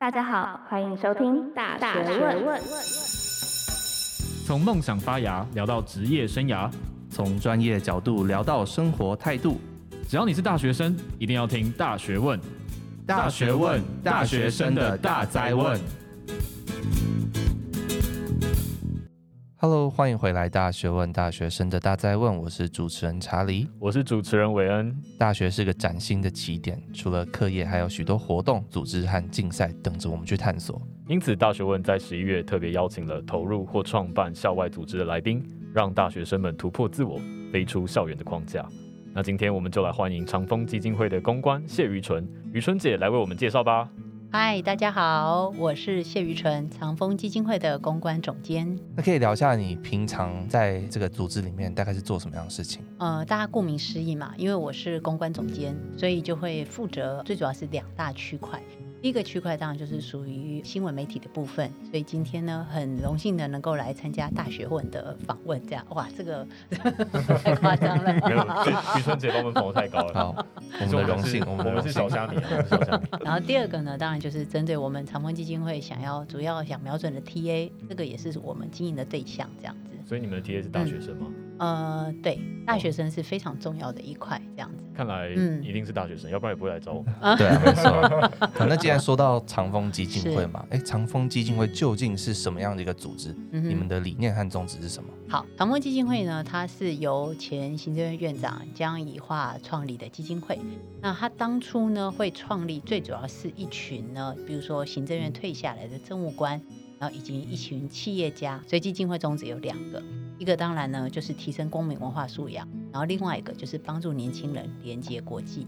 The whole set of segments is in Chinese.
大家好，欢迎收听大学问。从梦想发芽聊到职业生涯，从专业角度聊到生活态度。只要你是大学生，一定要听大学问。大学问，大学生的大灾问。Hello，欢迎回来！大学问，大学生的大在问，我是主持人查理，我是主持人韦恩。大学是个崭新的起点，除了课业，还有许多活动、组织和竞赛等着我们去探索。因此，大学问在十一月特别邀请了投入或创办校外组织的来宾，让大学生们突破自我，飞出校园的框架。那今天我们就来欢迎长风基金会的公关谢于纯，于纯姐来为我们介绍吧。嗨，大家好，我是谢于纯，长风基金会的公关总监。那可以聊一下你平常在这个组织里面大概是做什么样的事情？呃，大家顾名思义嘛，因为我是公关总监，所以就会负责最主要是两大区块。第一个区块当然就是属于新闻媒体的部分，所以今天呢，很荣幸的能够来参加大学问的访问，这样哇，这个 太夸张了。没有，于春姐把我们捧得太高了。好，我们的荣幸，我们我们是小虾米，小虾米。然后第二个呢，当然就是针对我们长风基金会想要主要想瞄准的 TA，这个也是我们经营的对象，这样子。所以你们的 TA 是大学生吗？嗯呃，对，大学生是非常重要的一块，这样子。看来，一定是大学生，嗯、要不然也不会来找我。对啊，没错。那既然说到长风基金会嘛，哎，长风基金会究竟是什么样的一个组织？嗯、你们的理念和宗旨是什么？好，长风基金会呢，它是由前行政院院长江宜樺创立的基金会。那他当初呢，会创立，最主要是一群呢，比如说行政院退下来的政务官，然后以及一群企业家。所以基金会宗旨有两个。一个当然呢，就是提升公民文化素养，然后另外一个就是帮助年轻人连接国际。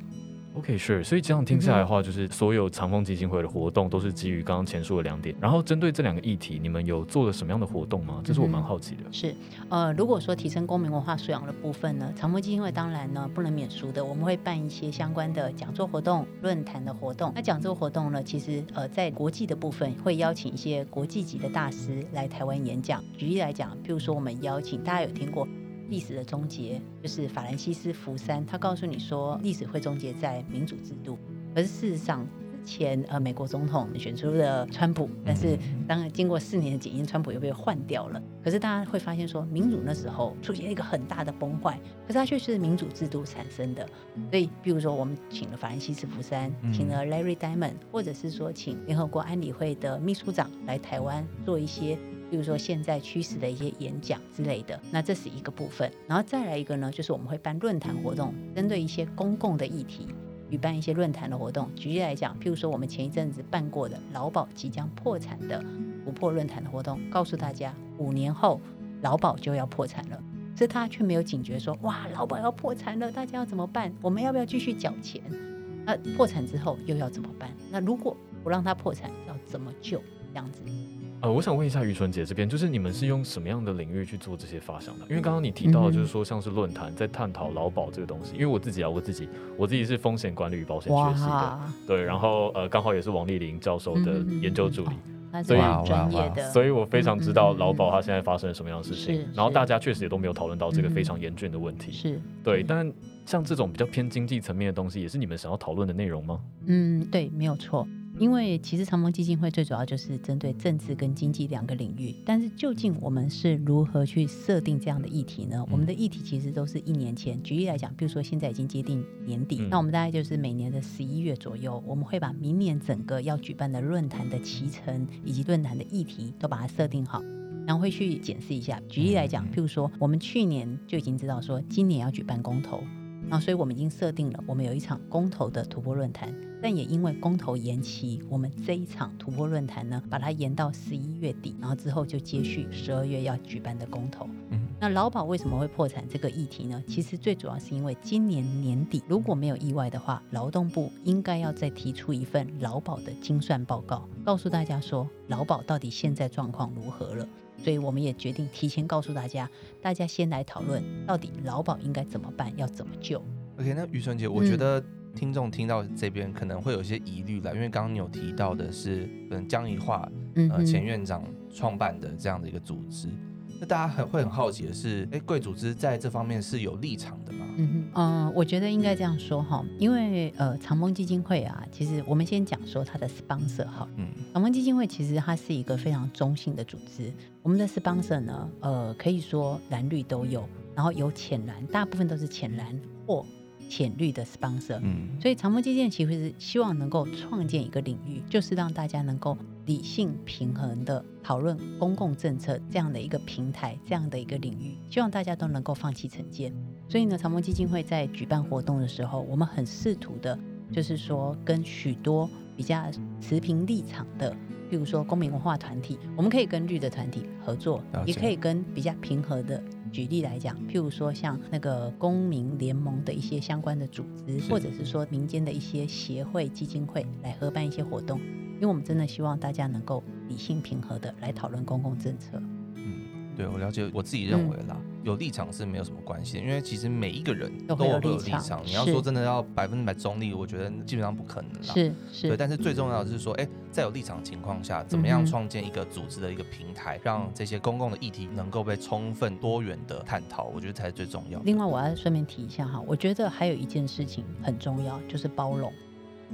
OK，sure。所以这样听下来的话，就是所有长风基金会的活动都是基于刚刚前述的两点。然后针对这两个议题，你们有做了什么样的活动吗？这是我蛮好奇的。是，呃，如果说提升公民文化素养的部分呢，长风基金会当然呢不能免俗的，我们会办一些相关的讲座活动、论坛的活动。那讲座活动呢，其实呃在国际的部分会邀请一些国际级的大师来台湾演讲。举例来讲，譬如说我们邀请大家有听过。历史的终结就是法兰西斯福山，他告诉你说历史会终结在民主制度。可是事实上，之前呃美国总统选出了川普，但是当经过四年的检验，川普又被换掉了。可是大家会发现说，民主那时候出现一个很大的崩坏，可是它却是民主制度产生的。所以，比如说我们请了法兰西斯福山，请了 Larry Diamond，或者是说请联合国安理会的秘书长来台湾做一些。比如说现在趋势的一些演讲之类的，那这是一个部分。然后再来一个呢，就是我们会办论坛活动，针对一些公共的议题，举办一些论坛的活动。举例来讲，譬如说我们前一阵子办过的劳保即将破产的不破论坛的活动，告诉大家五年后劳保就要破产了，是他却没有警觉说，哇，劳保要破产了，大家要怎么办？我们要不要继续缴钱？那破产之后又要怎么办？那如果不让他破产，要怎么救？这样子。呃，我想问一下于纯姐这边，就是你们是用什么样的领域去做这些发想的？因为刚刚你提到，就是说像是论坛在探讨劳保这个东西。因为我自己啊，我自己我自己是风险管理与保险学系的，对，然后呃，刚好也是王丽玲教授的研究助理，所以专业的，所以我非常知道劳保它现在发生了什么样的事情。然后大家确实也都没有讨论到这个非常严峻的问题。是对，但像这种比较偏经济层面的东西，也是你们想要讨论的内容吗？嗯，对，没有错。因为其实长风基金会最主要就是针对政治跟经济两个领域，但是究竟我们是如何去设定这样的议题呢？我们的议题其实都是一年前，举例来讲，比如说现在已经接近年底，那我们大概就是每年的十一月左右，我们会把明年整个要举办的论坛的期程以及论坛的议题都把它设定好，然后会去检视一下。举例来讲，譬如说我们去年就已经知道说今年要举办公投。然后，所以我们已经设定了，我们有一场公投的突破论坛，但也因为公投延期，我们这一场突破论坛呢，把它延到十一月底，然后之后就接续十二月要举办的公投。嗯，那劳保为什么会破产这个议题呢？其实最主要是因为今年年底如果没有意外的话，劳动部应该要再提出一份劳保的精算报告，告诉大家说劳保到底现在状况如何了。所以我们也决定提前告诉大家，大家先来讨论到底劳保应该怎么办，要怎么救。OK，那于纯姐，我觉得听众听到这边可能会有一些疑虑了，嗯、因为刚刚你有提到的是，嗯，江宜桦呃前院长创办的这样的一个组织，那大家很会很好奇的是，哎，贵组织在这方面是有立场的吗？嗯哼，嗯、呃，我觉得应该这样说哈，因为呃，长风基金会啊，其实我们先讲说它的 sponsor 哈，嗯，长风基金会其实它是一个非常中性的组织，我们的 sponsor 呢，呃，可以说蓝绿都有，然后有浅蓝，大部分都是浅蓝或。浅绿的 sponsor，嗯，所以长风基建其实是希望能够创建一个领域，就是让大家能够理性平衡的讨论公共政策这样的一个平台，这样的一个领域，希望大家都能够放弃成见。所以呢，长风基金会在举办活动的时候，我们很试图的，就是说跟许多比较持平立场的，譬如说公民文化团体，我们可以跟绿的团体合作，也可以跟比较平和的。举例来讲，譬如说像那个公民联盟的一些相关的组织，或者是说民间的一些协会、基金会来合办一些活动，因为我们真的希望大家能够理性平和的来讨论公共政策。嗯，对，我了解，我自己认为啦。嗯有立场是没有什么关系的，因为其实每一个人都有立场。你要说真的要百分之百中立，我觉得基本上不可能啦。是是。对，但是最重要的是说，哎，在有立场情况下，怎么样创建一个组织的一个平台，让这些公共的议题能够被充分多元的探讨，我觉得才是最重要的。另外，我要顺便提一下哈，我觉得还有一件事情很重要，就是包容。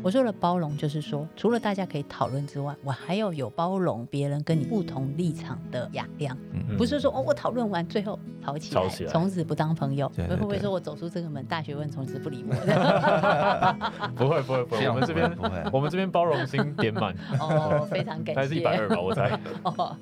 我说的包容，就是说，除了大家可以讨论之外，我还要有包容别人跟你不同立场的雅量，嗯、不是说哦，我讨论完最后吵起来，从此不当朋友。会不会说我走出这个门，大学问从此不理我？不会不会不会，我们这边不会，我们这边包容心点满。哦，非常感 谢。还是一百二吧，我猜。哦，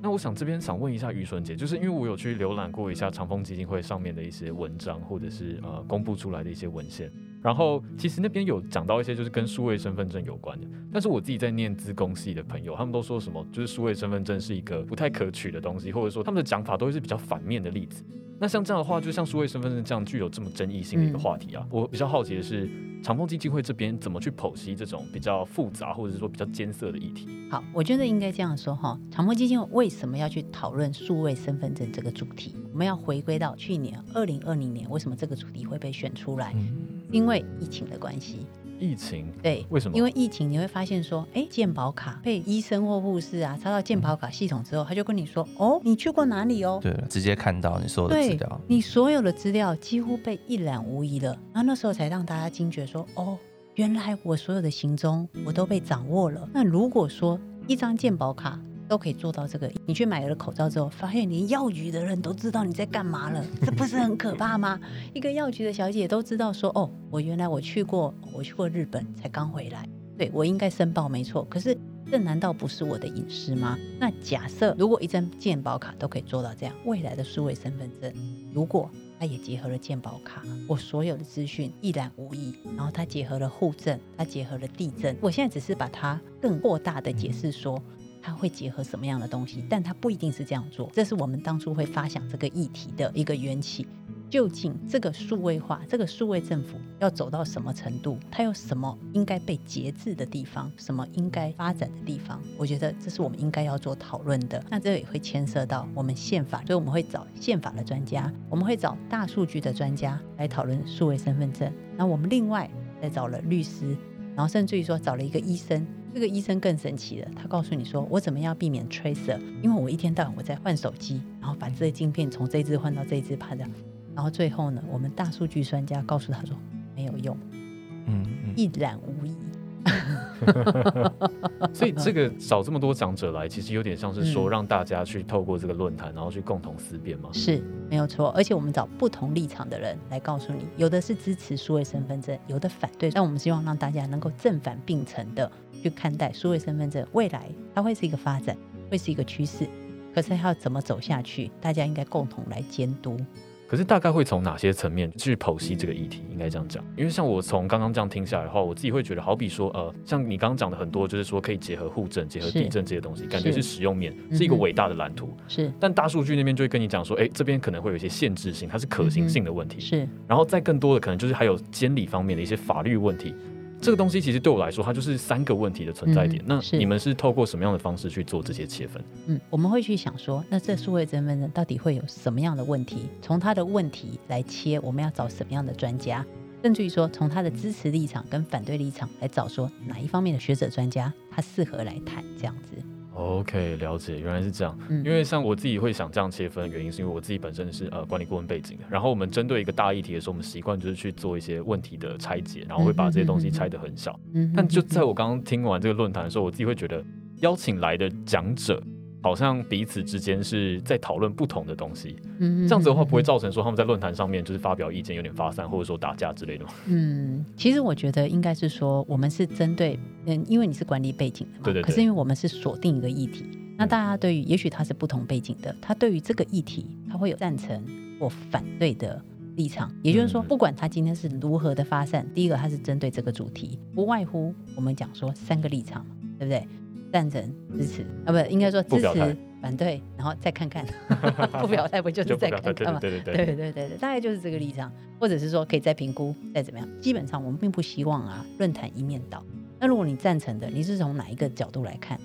那我想这边想问一下于纯姐，就是因为我有去浏览过一下长风基金会上面的一些文章，或者是呃公布出来的一些文献。然后其实那边有讲到一些就是跟数位身份证有关的，但是我自己在念资工系的朋友，他们都说什么就是数位身份证是一个不太可取的东西，或者说他们的讲法都会是比较反面的例子。那像这样的话，就像数位身份证这样具有这么争议性的一个话题啊，我比较好奇的是。长风基金会这边怎么去剖析这种比较复杂或者是说比较艰涩的议题？好，我觉得应该这样说哈。长风基金会为什么要去讨论数位身份证这个主题？我们要回归到去年二零二零年，为什么这个主题会被选出来？嗯、因为疫情的关系。疫情对，为什么？因为疫情你会发现说，哎，健保卡被医生或护士啊插到健保卡系统之后，他就跟你说，哦，你去过哪里哦？对，直接看到你所有的资料，你所有的资料几乎被一览无遗了。然后那时候才让大家惊觉说，哦。原来我所有的行踪我都被掌握了。那如果说一张健保卡都可以做到这个，你去买了口罩之后，发现连药局的人都知道你在干嘛了，这不是很可怕吗？一个药局的小姐都知道说，哦，我原来我去过，我去过日本才刚回来，对，我应该申报没错。可是这难道不是我的隐私吗？那假设如果一张健保卡都可以做到这样，未来的数位身份证，如果它也结合了健保卡，我所有的资讯一览无遗。然后它结合了户证，它结合了地震。我现在只是把它更扩大的解释说，它会结合什么样的东西，但它不一定是这样做。这是我们当初会发想这个议题的一个缘起。究竟这个数位化，这个数位政府要走到什么程度？它有什么应该被节制的地方？什么应该发展的地方？我觉得这是我们应该要做讨论的。那这也会牵涉到我们宪法，所以我们会找宪法的专家，我们会找大数据的专家来讨论数位身份证。那我们另外再找了律师，然后甚至于说找了一个医生。这个医生更神奇了，他告诉你说，我怎么样避免 tracer？因为我一天到晚我在换手机，然后把这些镜片从这只换到这只，怕这样。然后最后呢，我们大数据专家告诉他说没有用，嗯，嗯一览无遗。所以这个 找这么多讲者来，其实有点像是说让大家去透过这个论坛，然后去共同思辨吗？是没有错。而且我们找不同立场的人来告诉你，有的是支持数位身份证，有的反对。但我们希望让大家能够正反并存的去看待数位身份证，未来它会是一个发展，会是一个趋势。可是它要怎么走下去，大家应该共同来监督。可是大概会从哪些层面去剖析这个议题？应该这样讲，因为像我从刚刚这样听下来的话，我自己会觉得，好比说，呃，像你刚刚讲的很多，就是说可以结合户证、结合地震这些东西，感觉是使用面，是，是一个伟大的蓝图。是，但大数据那边就会跟你讲说，哎，这边可能会有一些限制性，它是可行性的问题。是，然后再更多的可能就是还有监理方面的一些法律问题。这个东西其实对我来说，它就是三个问题的存在点。嗯、那你们是透过什么样的方式去做这些切分？嗯，我们会去想说，那这数位身份证到底会有什么样的问题？从他的问题来切，我们要找什么样的专家？甚至于说，从他的支持立场跟反对立场来找说哪一方面的学者专家，他适合来谈这样子。OK，了解，原来是这样。嗯，因为像我自己会想这样切分的原因，是因为我自己本身是呃管理顾问背景的。然后我们针对一个大议题的时候，我们习惯就是去做一些问题的拆解，然后会把这些东西拆得很小。嗯，但就在我刚刚听完这个论坛的时候，我自己会觉得邀请来的讲者好像彼此之间是在讨论不同的东西。嗯，这样子的话不会造成说他们在论坛上面就是发表意见有点发散，或者说打架之类的吗？嗯，其实我觉得应该是说我们是针对嗯，因为你是管理背景的嘛，对对对。可是因为我们是锁定一个议题。那大家对于，也许他是不同背景的，他对于这个议题，他会有赞成或反对的立场。也就是说，不管他今天是如何的发散，第一个他是针对这个主题，不外乎我们讲说三个立场，对不对？赞成、支持啊，不，应该说支持、反对，然后再看看，不表态不就是再看看吗？对 对对对对对对，大概就是这个立场，或者是说可以再评估，再怎么样。基本上我们并不希望啊论坛一面倒。那如果你赞成的，你是从哪一个角度来看？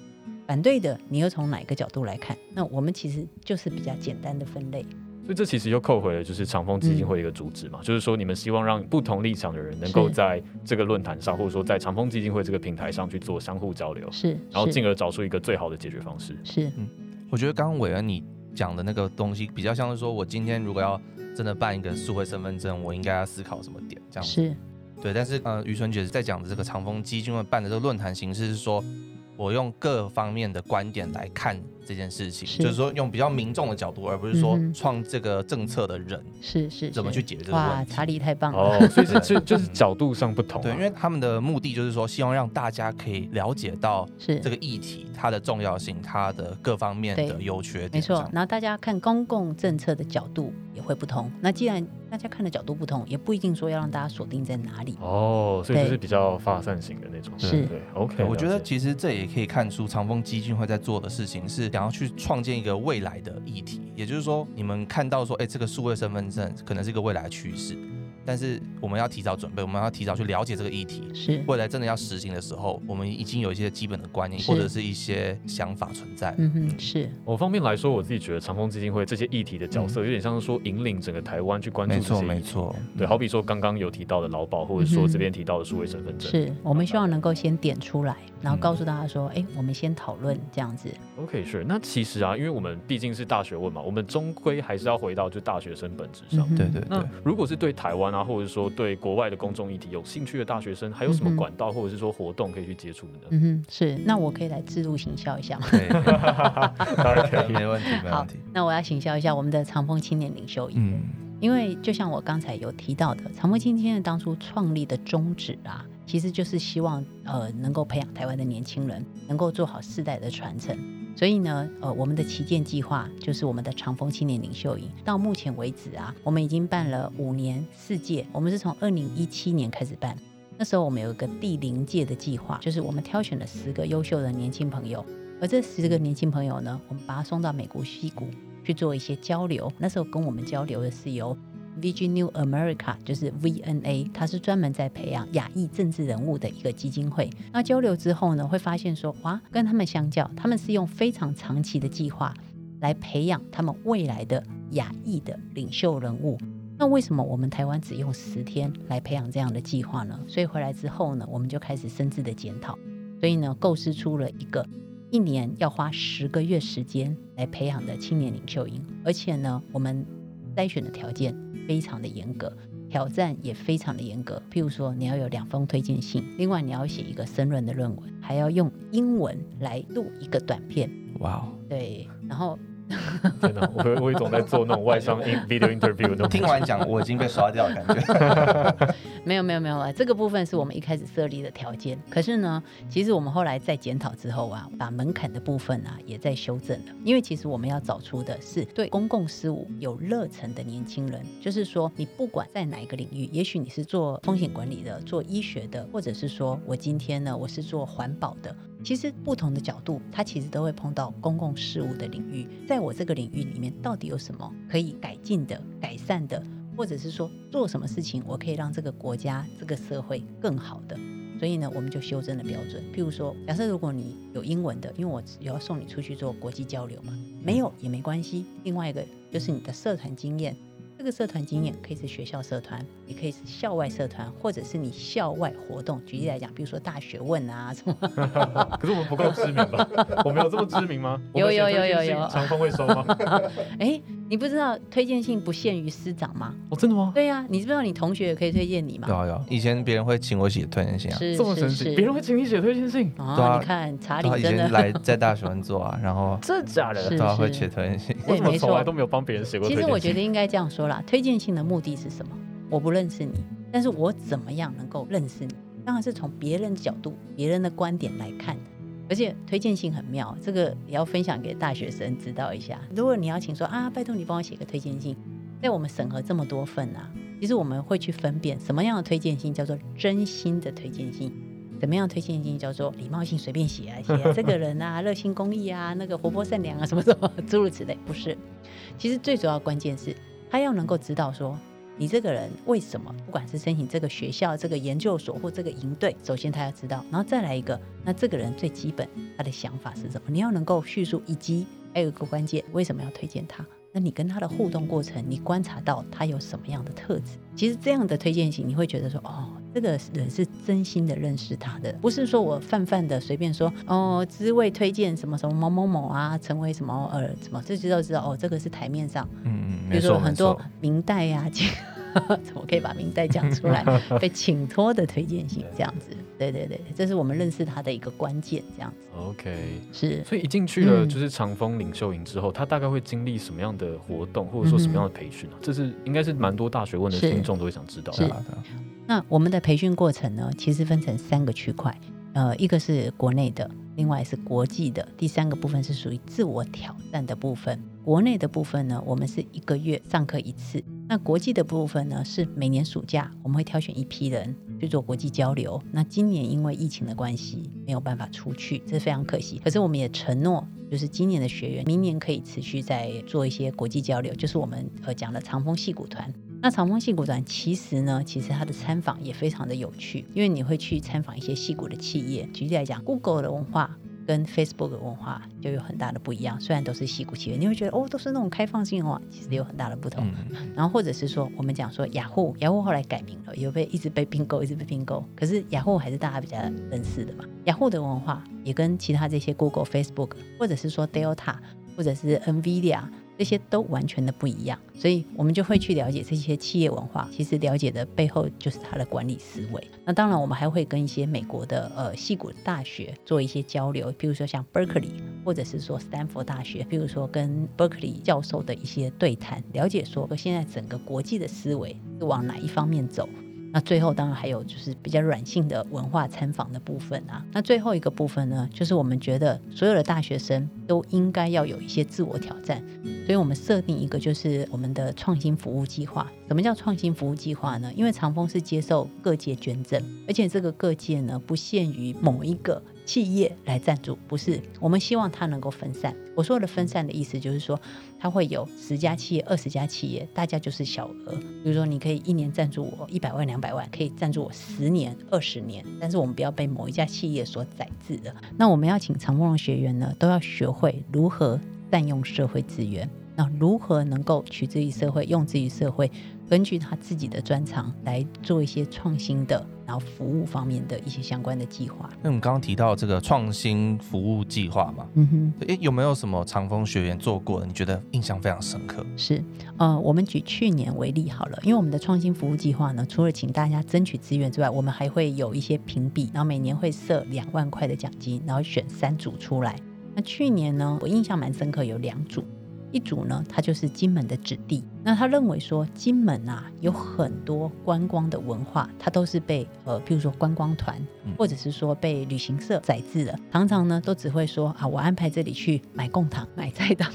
反对的，你又从哪个角度来看？那我们其实就是比较简单的分类。所以这其实又扣回了，就是长风基金会的一个主旨嘛，嗯、就是说你们希望让不同立场的人能够在这个论坛上，或者说在长风基金会这个平台上去做相互交流，是，然后进而找出一个最好的解决方式。是，嗯，我觉得刚刚伟恩你讲的那个东西，比较像是说我今天如果要真的办一个数位身份证，我应该要思考什么点？这样子是，对。但是呃，于春姐在讲的这个长风基金会办的这个论坛形式是说。我用各方面的观点来看这件事情，是就是说用比较民众的角度，而不是说创这个政策的人是是怎么去解决这个问题。哇，查理太棒了！哦，所以是就就是角度上不同，啊。对，因为他们的目的就是说，希望让大家可以了解到是这个议题它的重要性，它的各方面的优缺点。没错，然后大家看公共政策的角度也会不同。那既然大家看的角度不同，也不一定说要让大家锁定在哪里。哦，所以就是比较发散型的那种。是，对，OK。我觉得其实这也可以看出长风基金会在做的事情是想要去创建一个未来的议题，也就是说，你们看到说，哎，这个数位身份证可能是一个未来的趋势。但是我们要提早准备，我们要提早去了解这个议题，是未来真的要实行的时候，我们已经有一些基本的观念或者是一些想法存在。嗯哼，是。我方面来说，我自己觉得长风基金会这些议题的角色，有点像是说引领整个台湾去关注这些。没错，没错。对，好比说刚刚有提到的劳保，或者说这边提到的数位身份证，是我们希望能够先点出来，然后告诉大家说，哎，我们先讨论这样子。OK，是。那其实啊，因为我们毕竟是大学问嘛，我们终归还是要回到就大学生本质上。对对。那如果是对台湾啊，或者说对国外的公众议题有兴趣的大学生，还有什么管道或者是说活动可以去接触的呢？嗯哼，是，那我可以来自入行销一下吗？对，当然可以，没问题，没问题。那我要行销一下我们的长风青年领袖营，嗯，因为就像我刚才有提到的，长风青年当初创立的宗旨啊，其实就是希望呃能够培养台湾的年轻人，能够做好世代的传承。所以呢，呃，我们的旗舰计划就是我们的长风青年领袖营。到目前为止啊，我们已经办了五年四届。我们是从二零一七年开始办，那时候我们有一个第零届的计划，就是我们挑选了十个优秀的年轻朋友，而这十个年轻朋友呢，我们把他送到美国西谷去做一些交流。那时候跟我们交流的是由 Vision New America，就是 VNA，它是专门在培养亚裔政治人物的一个基金会。那交流之后呢，会发现说，哇，跟他们相较，他们是用非常长期的计划来培养他们未来的亚裔的领袖人物。那为什么我们台湾只用十天来培养这样的计划呢？所以回来之后呢，我们就开始深自的检讨，所以呢，构思出了一个一年要花十个月时间来培养的青年领袖营，而且呢，我们筛选的条件。非常的严格，挑战也非常的严格。譬如说，你要有两封推荐信，另外你要写一个申论的论文，还要用英文来录一个短片。哇哦，对，然后。真的，我我总在做那种外商 video interview 那种。听完讲，我已经被刷掉了感觉。没有没有没有啊，这个部分是我们一开始设立的条件。可是呢，其实我们后来在检讨之后啊，把门槛的部分啊也在修正了。因为其实我们要找出的是对公共事务有热忱的年轻人，就是说你不管在哪一个领域，也许你是做风险管理的、做医学的，或者是说我今天呢我是做环保的。其实不同的角度，它其实都会碰到公共事务的领域。在我这个领域里面，到底有什么可以改进的、改善的，或者是说做什么事情，我可以让这个国家、这个社会更好的？所以呢，我们就修正了标准。譬如说，假设如果你有英文的，因为我有要送你出去做国际交流嘛，没有也没关系。另外一个就是你的社团经验。这这个社团经验可以是学校社团，也可以是校外社团，或者是你校外活动。举例来讲，比如说大学问啊什么。可是我们不够知名吧？我们有这么知名吗？有有有有有。长风会收吗？哎，你不知道推荐信不限于师长吗？哦，真的吗？对呀、啊，你知不知道你同学也可以推荐你吗？有有，以前别人会请我写推荐信啊，是这么神奇，别人会请你写推荐信啊？对啊，你看查理真的来 在大学问做啊，然后 真的假的？对啊，会写推荐信。为什么从来都没有帮别人写过？其实我觉得应该这样说啦，推荐信的目的是什么？我不认识你，但是我怎么样能够认识你？当然是从别人的角度、别人的观点来看。而且推荐信很妙，这个也要分享给大学生知道一下。如果你要请说啊，拜托你帮我写个推荐信，在我们审核这么多份啊，其实我们会去分辨什么样的推荐信叫做真心的推荐信，怎么样推荐信叫做礼貌性随便写啊，写这个人啊热心公益啊，那个活泼善良啊，什么什么 诸如此类，不是。其实最主要关键是他要能够知道说。你这个人为什么不管是申请这个学校、这个研究所或这个营队，首先他要知道，然后再来一个，那这个人最基本他的想法是什么？你要能够叙述，以及还有一个关键，为什么要推荐他？那你跟他的互动过程，你观察到他有什么样的特质？其实这样的推荐型，你会觉得说，哦，这个人是真心的认识他的，不是说我泛泛的随便说，哦，滋味推荐什么什么某某某啊，成为什么呃什么，这就都知道哦，这个是台面上，嗯嗯，比如说很多明代呀、啊。怎么可以把明代讲出来？被请托的推荐信这样子，对对对，这是我们认识他的一个关键，这样子。OK，是。所以一进去了就是长风领袖营之后，嗯、他大概会经历什么样的活动，或者说什么样的培训呢、啊？嗯、这是应该是蛮多大学问的听众都会想知道的。那我们的培训过程呢，其实分成三个区块，呃，一个是国内的，另外是国际的，第三个部分是属于自我挑战的部分。国内的部分呢，我们是一个月上课一次。那国际的部分呢，是每年暑假我们会挑选一批人去做国际交流。那今年因为疫情的关系，没有办法出去，这是非常可惜。可是我们也承诺，就是今年的学员，明年可以持续在做一些国际交流。就是我们呃讲的长风戏骨团。那长风矽谷展其实呢，其实它的参访也非常的有趣，因为你会去参访一些矽谷的企业。举例来讲，Google 的文化。跟 Facebook 的文化就有很大的不一样，虽然都是矽谷企业，你会觉得哦，都是那种开放性的话，其实有很大的不同。嗯、然后或者是说，我们讲说雅虎，雅虎后来改名了，有被一直被并购，一直被并购，可是雅虎还是大家比较认识的嘛。雅虎的文化也跟其他这些 Google、Facebook，或者是说 Delta，或者是 NVIDIA。这些都完全的不一样，所以我们就会去了解这些企业文化。其实了解的背后就是它的管理思维。那当然，我们还会跟一些美国的呃矽谷大学做一些交流，比如说像 Berkeley，或者是说斯坦福大学，比如说跟 Berkeley 教授的一些对谈，了解说现在整个国际的思维是往哪一方面走。那最后当然还有就是比较软性的文化参访的部分啊。那最后一个部分呢，就是我们觉得所有的大学生都应该要有一些自我挑战，所以我们设定一个就是我们的创新服务计划。什么叫创新服务计划呢？因为长风是接受各界捐赠，而且这个各界呢不限于某一个。企业来赞助，不是，我们希望它能够分散。我说的分散的意思就是说，它会有十家企业、二十家企业，大家就是小额。比如说，你可以一年赞助我一百万、两百万，可以赞助我十年、二十年，但是我们不要被某一家企业所宰制的。那我们要请常梦龙学员呢，都要学会如何善用社会资源，那如何能够取之于社会，用之于社会。根据他自己的专长来做一些创新的，然后服务方面的一些相关的计划。那我们刚刚提到这个创新服务计划嘛，嗯哼，诶，有没有什么长风学员做过的？你觉得印象非常深刻？是，呃，我们举去年为例好了，因为我们的创新服务计划呢，除了请大家争取资源之外，我们还会有一些评比，然后每年会设两万块的奖金，然后选三组出来。那去年呢，我印象蛮深刻，有两组。一组呢，他就是金门的子弟。那他认为说，金门啊有很多观光的文化，他都是被呃，譬如说观光团，或者是说被旅行社宰制了。常常呢，都只会说啊，我安排这里去买贡糖、买菜刀。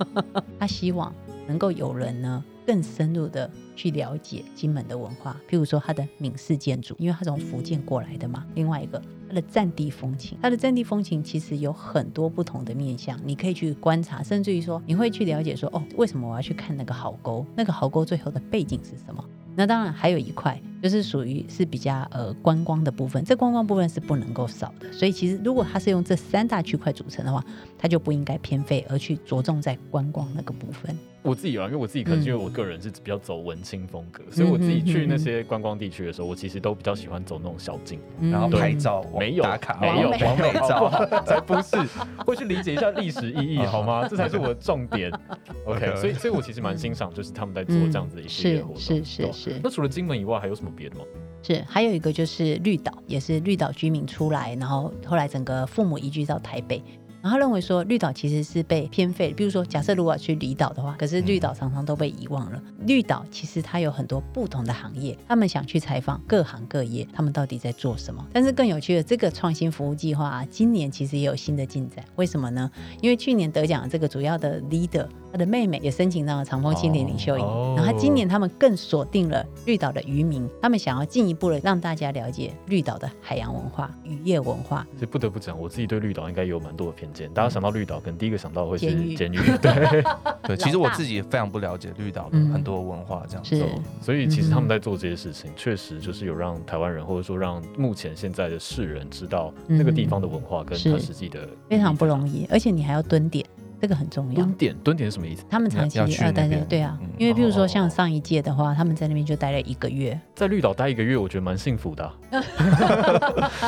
他希望能够有人呢。更深入的去了解金门的文化，譬如说它的闽式建筑，因为它从福建过来的嘛。另外一个，它的战地风情，它的战地风情其实有很多不同的面向，你可以去观察，甚至于说你会去了解说，哦，为什么我要去看那个壕沟？那个壕沟最后的背景是什么？那当然还有一块。就是属于是比较呃观光的部分，这观光部分是不能够少的。所以其实如果它是用这三大区块组成的话，它就不应该偏废，而去着重在观光那个部分。我自己啊，因为我自己可能因为我个人是比较走文青风格，嗯、所以我自己去那些观光地区的时候，我其实都比较喜欢走那种小径，嗯、然后拍照、没有打卡、没有完美照，才不是会去理解一下历史意义好吗？这才是我的重点。OK，所以所以我其实蛮欣赏，就是他们在做这样子的一系列活动。是是是是。那除了金门以外，还有什么别的吗？是，还有一个就是绿岛，也是绿岛居民出来，然后后来整个父母移居到台北。然后他认为说绿岛其实是被偏废，比如说假设如果去离岛的话，可是绿岛常常都被遗忘了。嗯、绿岛其实它有很多不同的行业，他们想去采访各行各业，他们到底在做什么。但是更有趣的，这个创新服务计划啊，今年其实也有新的进展。为什么呢？因为去年得奖的这个主要的 leader，他的妹妹也申请到了长风青年领袖营，哦、然后他今年他们更锁定了绿岛的渔民，他们想要进一步的让大家了解绿岛的海洋文化、渔业文化。所以不得不讲，我自己对绿岛应该有蛮多的偏大家想到绿岛，可能第一个想到会是监狱。对。对，其实我自己也非常不了解绿岛的很多文化，这样子。所以其实他们在做这些事情，确实就是有让台湾人，或者说让目前现在的世人知道那个地方的文化跟它实际的非常不容易，而且你还要蹲点。这个很重要。蹲点，蹲点是什么意思？他们长期要待在，对啊，因为比如说像上一届的话，他们在那边就待了一个月。在绿岛待一个月，我觉得蛮幸福的。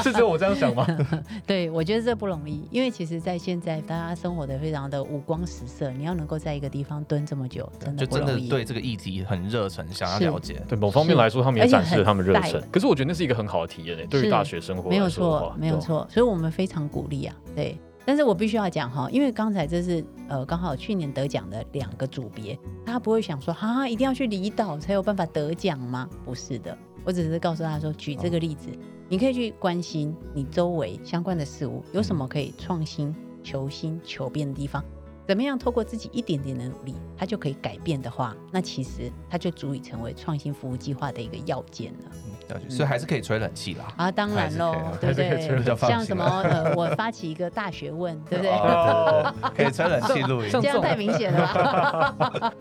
是只有我这样想吗？对，我觉得这不容易，因为其实，在现在大家生活的非常的五光十色，你要能够在一个地方蹲这么久，真的。就真的对这个议题很热忱，想要了解。对某方面来说，他们也展示了他们热忱。可是我觉得那是一个很好的体验诶，对于大学生活没有错，没有错。所以我们非常鼓励啊，对。但是我必须要讲哈，因为刚才这是呃刚好去年得奖的两个组别，大家不会想说哈，一定要去离岛才有办法得奖吗？不是的，我只是告诉他说，举这个例子，你可以去关心你周围相关的事物，有什么可以创新、求新、求变的地方。怎么样透过自己一点点的努力，它就可以改变的话，那其实它就足以成为创新服务计划的一个要件了。嗯，所以还是可以吹冷气啦。啊，当然喽，对不对？像什么呃，我发起一个大学问，对不对？可以吹冷气录音，这样太明显了吧？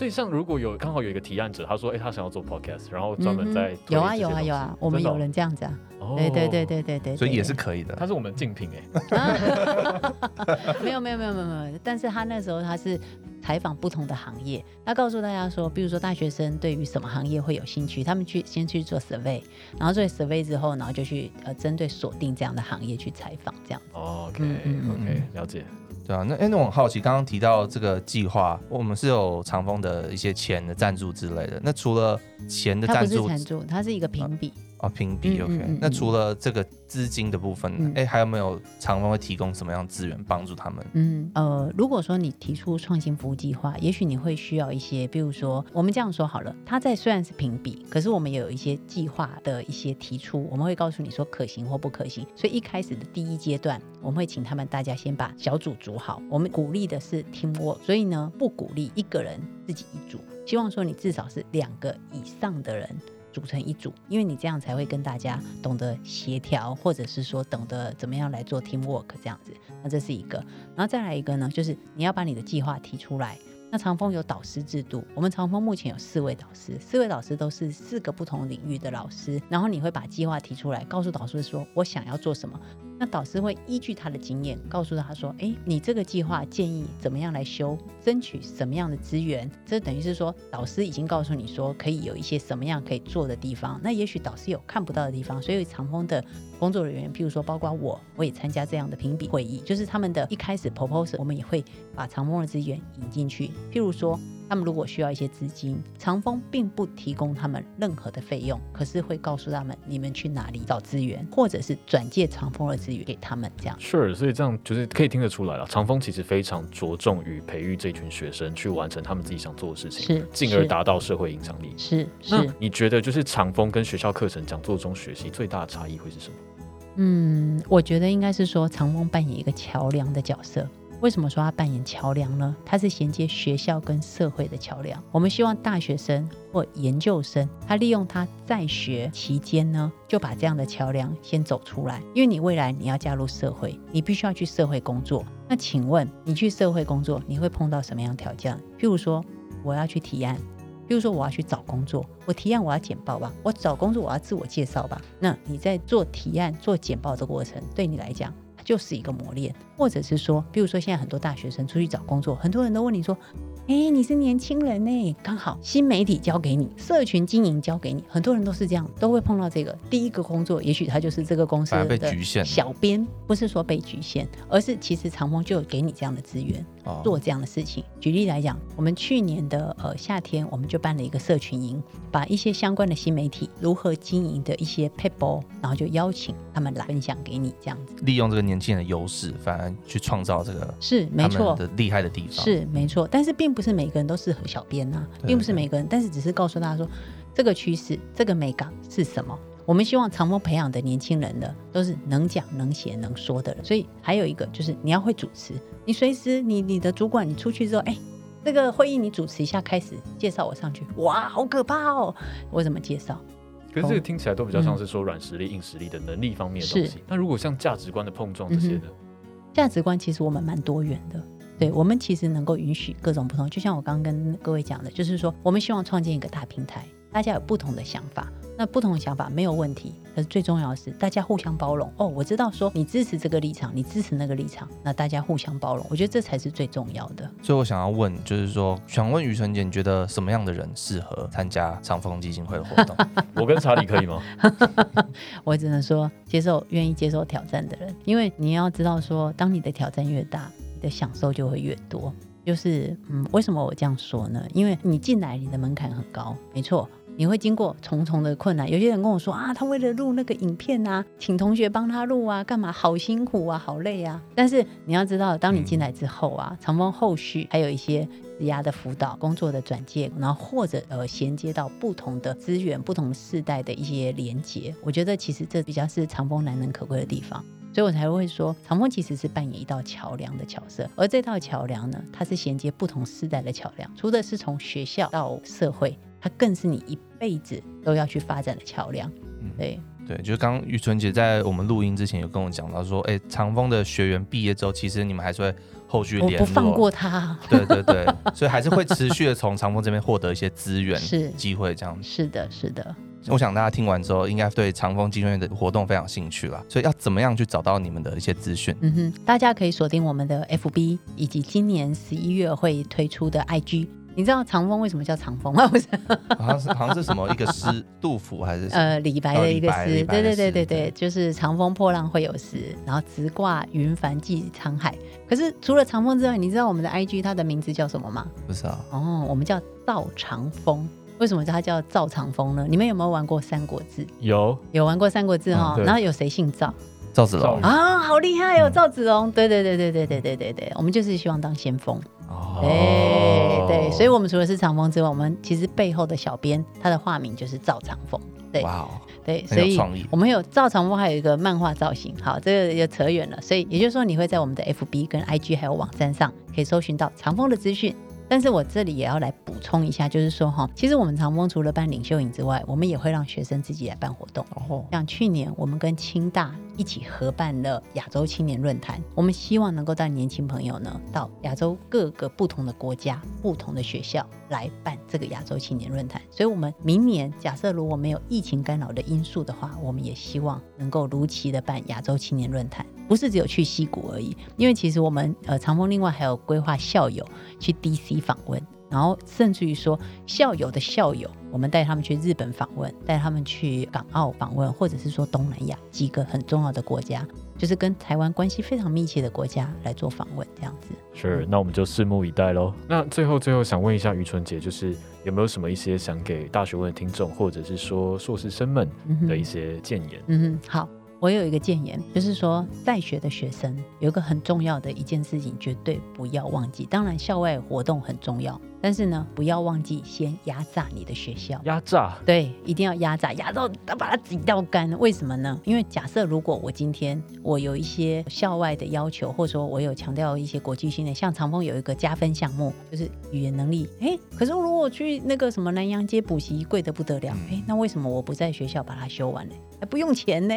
所以，像如果有刚好有一个提案者，他说：“哎，他想要做 podcast，然后专门在有啊有啊有啊，我们有人这样子啊。”对对对对对对，所以也是可以的。他是我们竞品哎，没有没有没有没有没有，但是他那时候他是采访不同的行业，他告诉大家说，比如说大学生对于什么行业会有兴趣，他们去先去做 survey，然后做 survey 之后，然后就去呃针对锁定这样的行业去采访这样子。OK OK，了解。对啊，那哎，那我很好奇，刚刚提到这个计划，我们是有长风的一些钱的赞助之类的。那除了钱的赞助，它不是赞助，它是一个评比。哦，评比 OK。那除了这个资金的部分呢？哎、嗯，还有没有长方会提供什么样资源帮助他们？嗯呃，如果说你提出创新服务计划，也许你会需要一些，比如说我们这样说好了，它在虽然是评比，可是我们也有一些计划的一些提出，我们会告诉你说可行或不可行。所以一开始的第一阶段，我们会请他们大家先把小组组好。我们鼓励的是 teamwork，所以呢不鼓励一个人自己一组，希望说你至少是两个以上的人。组成一组，因为你这样才会跟大家懂得协调，或者是说懂得怎么样来做 teamwork 这样子。那这是一个，然后再来一个呢，就是你要把你的计划提出来。那长风有导师制度，我们长风目前有四位导师，四位导师都是四个不同领域的老师。然后你会把计划提出来，告诉导师说我想要做什么。那导师会依据他的经验，告诉他说：“哎，你这个计划建议怎么样来修，争取什么样的资源？这等于是说，导师已经告诉你说，可以有一些什么样可以做的地方。那也许导师有看不到的地方，所以长风的工作人员，譬如说包括我，我也参加这样的评比会议，就是他们的一开始 proposal，我们也会把长风的资源引进去，譬如说。”他们如果需要一些资金，长风并不提供他们任何的费用，可是会告诉他们你们去哪里找资源，或者是转借长风的资源给他们这样。是，所以这样就是可以听得出来了，长风其实非常着重于培育这群学生去完成他们自己想做的事情，是，进而达到社会影响力。是，是。你觉得就是长风跟学校课程讲座中学习最大的差异会是什么？嗯，我觉得应该是说长风扮演一个桥梁的角色。为什么说他扮演桥梁呢？他是衔接学校跟社会的桥梁。我们希望大学生或研究生，他利用他在学期间呢，就把这样的桥梁先走出来。因为你未来你要加入社会，你必须要去社会工作。那请问你去社会工作，你会碰到什么样的条件？譬如说，我要去提案。比如说我要去找工作，我提案我要简报吧，我找工作我要自我介绍吧。那你在做提案、做简报的过程，对你来讲就是一个磨练，或者是说，比如说现在很多大学生出去找工作，很多人都问你说。哎、欸，你是年轻人呢，刚好新媒体交给你，社群经营交给你，很多人都是这样，都会碰到这个第一个工作，也许他就是这个公司的小编，不是说被局限，而是其实长风就有给你这样的资源。做这样的事情，举例来讲，我们去年的呃夏天，我们就办了一个社群营，把一些相关的新媒体如何经营的一些 people，，然后就邀请他们来分享给你，这样子。利用这个年轻人的优势，反而去创造这个是没错的厉害的地方，是没错。但是并不是每个人都适合小编啊，并不是每个人，但是只是告诉大家说，这个趋势，这个美感是什么。我们希望长风培养的年轻人呢，都是能讲、能写、能说的人。所以还有一个就是你要会主持，你随时你你的主管你出去之后，哎，这个会议你主持一下，开始介绍我上去，哇，好可怕哦！我怎么介绍？可是这个听起来都比较像是说软实力、硬实力的能力方面的东西。那、嗯、如果像价值观的碰撞这些的，价值观其实我们蛮多元的。对，我们其实能够允许各种不同。就像我刚刚跟各位讲的，就是说我们希望创建一个大平台，大家有不同的想法。那不同的想法没有问题，可是最重要的是大家互相包容。哦，我知道说你支持这个立场，你支持那个立场，那大家互相包容，我觉得这才是最重要的。所以我想要问，就是说想问于纯姐，你觉得什么样的人适合参加长风基金会的活动？我跟查理可以吗？我只能说接受愿意接受挑战的人，因为你要知道说，当你的挑战越大，你的享受就会越多。就是嗯，为什么我这样说呢？因为你进来，你的门槛很高，没错。你会经过重重的困难。有些人跟我说啊，他为了录那个影片啊，请同学帮他录啊，干嘛？好辛苦啊，好累啊。但是你要知道，当你进来之后啊，长风后续还有一些职涯的辅导、工作的转介，然后或者呃衔接到不同的资源、不同世代的一些连接。我觉得其实这比较是长风难能可贵的地方，所以我才会说，长风其实是扮演一道桥梁的角色。而这道桥梁呢，它是衔接不同时代的桥梁，除了是从学校到社会。它更是你一辈子都要去发展的桥梁。对、嗯、对，就是刚刚于纯姐在我们录音之前有跟我讲到说，哎，长风的学员毕业之后，其实你们还是会后续联络，我不放过他。对对对，所以还是会持续的从长风这边获得一些资源、是机会这样子。是的，是的。我想大家听完之后，应该对长风基金会的活动非常兴趣了。所以要怎么样去找到你们的一些资讯？嗯哼，大家可以锁定我们的 FB，以及今年十一月会推出的 IG。你知道长风为什么叫长风吗？不是，好像是好像是什么一个诗，杜甫还是呃李白的一个诗？对、哦、对对对对，对就是长风破浪会有时，然后直挂云帆济沧海。可是除了长风之外，你知道我们的 IG 它的名字叫什么吗？不知道哦，我们叫赵长风。为什么它叫赵长风呢？你们有没有玩过《三国志》？有，有玩过《三国志》哈、嗯？然后有谁姓赵？赵子龙啊，好厉害哦，赵子龙。对对对对对对对对对，我们就是希望当先锋。哦，对对，所以我们除了是长风之外，我们其实背后的小编他的化名就是赵长风。对，哇哦，对，所以我们有赵长风，还有一个漫画造型。好，这个也扯远了。所以也就是说，你会在我们的 FB 跟 IG 还有网站上可以搜寻到长风的资讯。但是我这里也要来补充一下，就是说哈，其实我们长风除了办领袖营之外，我们也会让学生自己来办活动。哦，像去年我们跟清大一起合办了亚洲青年论坛，我们希望能够带年轻朋友呢到亚洲各个不同的国家、不同的学校来办这个亚洲青年论坛。所以，我们明年假设如果没有疫情干扰的因素的话，我们也希望能够如期的办亚洲青年论坛。不是只有去西谷而已，因为其实我们呃长风另外还有规划校友去 DC 访问，然后甚至于说校友的校友，我们带他们去日本访问，带他们去港澳访问，或者是说东南亚几个很重要的国家，就是跟台湾关系非常密切的国家来做访问，这样子。是，那我们就拭目以待喽。那最后最后想问一下于纯姐，就是有没有什么一些想给大学问的听众，或者是说硕士生们的一些建言？嗯哼，好。我有一个建言，就是说在学的学生有一个很重要的一件事情，绝对不要忘记。当然，校外活动很重要。但是呢，不要忘记先压榨你的学校。压榨？对，一定要压榨，压到把它挤到干。为什么呢？因为假设如果我今天我有一些校外的要求，或者说我有强调一些国际性的，像长风有一个加分项目，就是语言能力。哎，可是如果我去那个什么南洋街补习，贵的不得了。哎，那为什么我不在学校把它修完呢？还不用钱呢？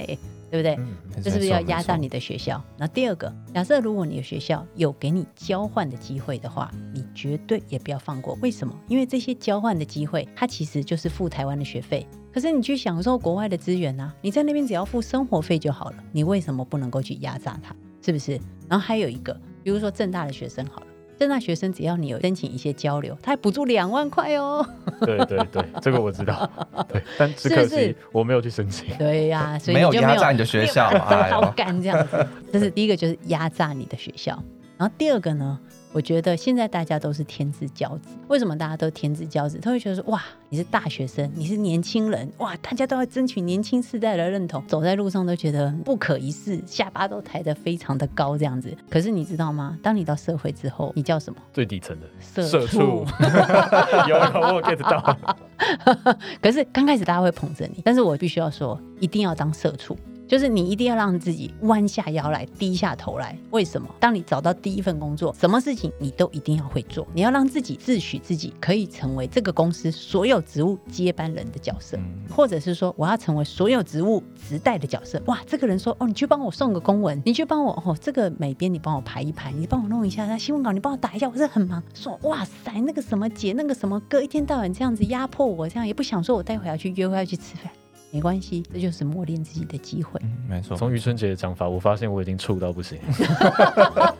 对不对？嗯、这是不是要压榨你的学校？那第二个，假设如果你的学校有给你交换的机会的话，你绝对也不要放过。为什么？因为这些交换的机会，它其实就是付台湾的学费。可是你去享受国外的资源啊，你在那边只要付生活费就好了。你为什么不能够去压榨它？是不是？然后还有一个，比如说正大的学生好了。正大学生只要你有申请一些交流，他还补助两万块哦。对对对，这个我知道。对，但只可惜我没有去申请。对呀、啊，所以没有压榨你的学校，好干这样子。这是第一个，就是压榨你的学校。然后第二个呢？我觉得现在大家都是天之骄子，为什么大家都天之骄子？他会觉得说，哇，你是大学生，你是年轻人，哇，大家都要争取年轻世代的认同，走在路上都觉得不可一世，下巴都抬得非常的高，这样子。可是你知道吗？当你到社会之后，你叫什么？最底层的社畜。有有，我有 get 到。可是刚开始大家会捧着你，但是我必须要说，一定要当社畜。就是你一定要让自己弯下腰来，低下头来。为什么？当你找到第一份工作，什么事情你都一定要会做。你要让自己自诩自己可以成为这个公司所有职务接班人的角色，或者是说我要成为所有职务直代的角色。哇，这个人说哦，你去帮我送个公文，你去帮我哦，这个美编你帮我排一排，你帮我弄一下那新闻稿，你帮我打一下，我是很忙。说哇塞，那个什么姐，那个什么哥，一天到晚这样子压迫我，这样也不想说我待会要去约会要去吃饭。没关系，这就是磨练自己的机会。嗯，没错。从于春姐的讲法，我发现我已经触到不行。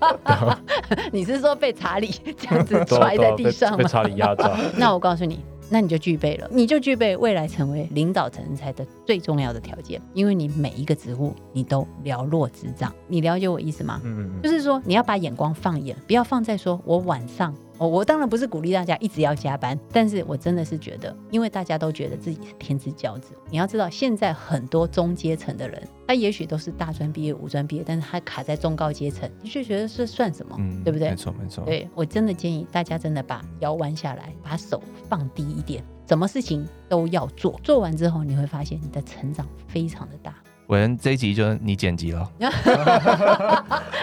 你是说被查理这样子摔在地上吗？被查理压榨。那我告诉你，那你就具备了，你就具备未来成为领导人才的最重要的条件，因为你每一个职务你都了若指掌。你了解我意思吗？嗯嗯。就是说，你要把眼光放远，不要放在说我晚上。哦，我当然不是鼓励大家一直要加班，但是我真的是觉得，因为大家都觉得自己是天之骄子。你要知道，现在很多中阶层的人，他也许都是大专毕业、五专毕业，但是他卡在中高阶层，你就觉得这算什么？嗯，对不对？没错，没错。对，我真的建议大家真的把腰弯下来，把手放低一点，什么事情都要做，做完之后你会发现你的成长非常的大。伟恩，这一集就是你剪辑了。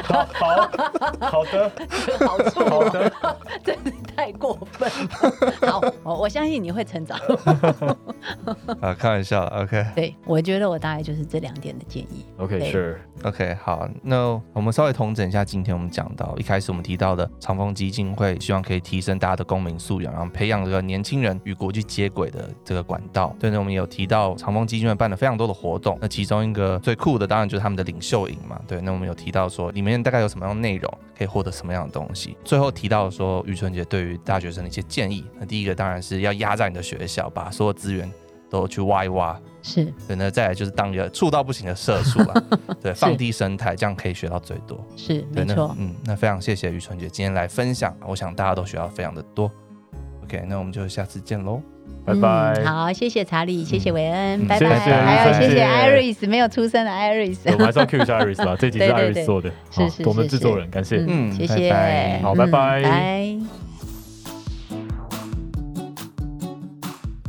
好好好的，好处好的，真是太过分了。好，我我相信你会成长。啊，开玩笑，OK。对，我觉得我大概就是这两点的建议。OK，Sure。OK，好，那我们稍微统整一下，今天我们讲到一开始我们提到的长风基金会，希望可以提升大家的公民素养，然后培养这个年轻人与国际接轨的这个管道。对，那我们有提到长风基金会办了非常多的活动，那其中一个最酷的当然就是他们的领袖营嘛。对，那我们有提到说里面大概有什么样的内容，可以获得什么样的东西。最后提到说于春姐对于大学生的一些建议，那第一个当然是要压在你的学校，把所有资源都去挖一挖。是对，那再来就是当一个触到不行的社畜啊，对，放低生态，这样可以学到最多。是，对，没错。嗯，那非常谢谢于春姐今天来分享，我想大家都学到非常的多。OK，那我们就下次见喽。拜拜、嗯。好，谢谢查理，谢谢韦恩，嗯、拜拜。还有谢谢 Iris，没有出生的 Iris。我们还是要 cue 一下 Iris 吧，这集是 Iris 做的，是我们制作人，感谢，嗯，谢谢，拜拜好，拜拜，拜。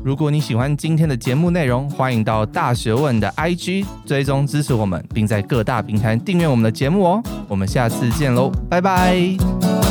如果你喜欢今天的节目内容，欢迎到大学问的 IG 追踪支持我们，并在各大平台订阅我们的节目哦。我们下次见喽，拜拜。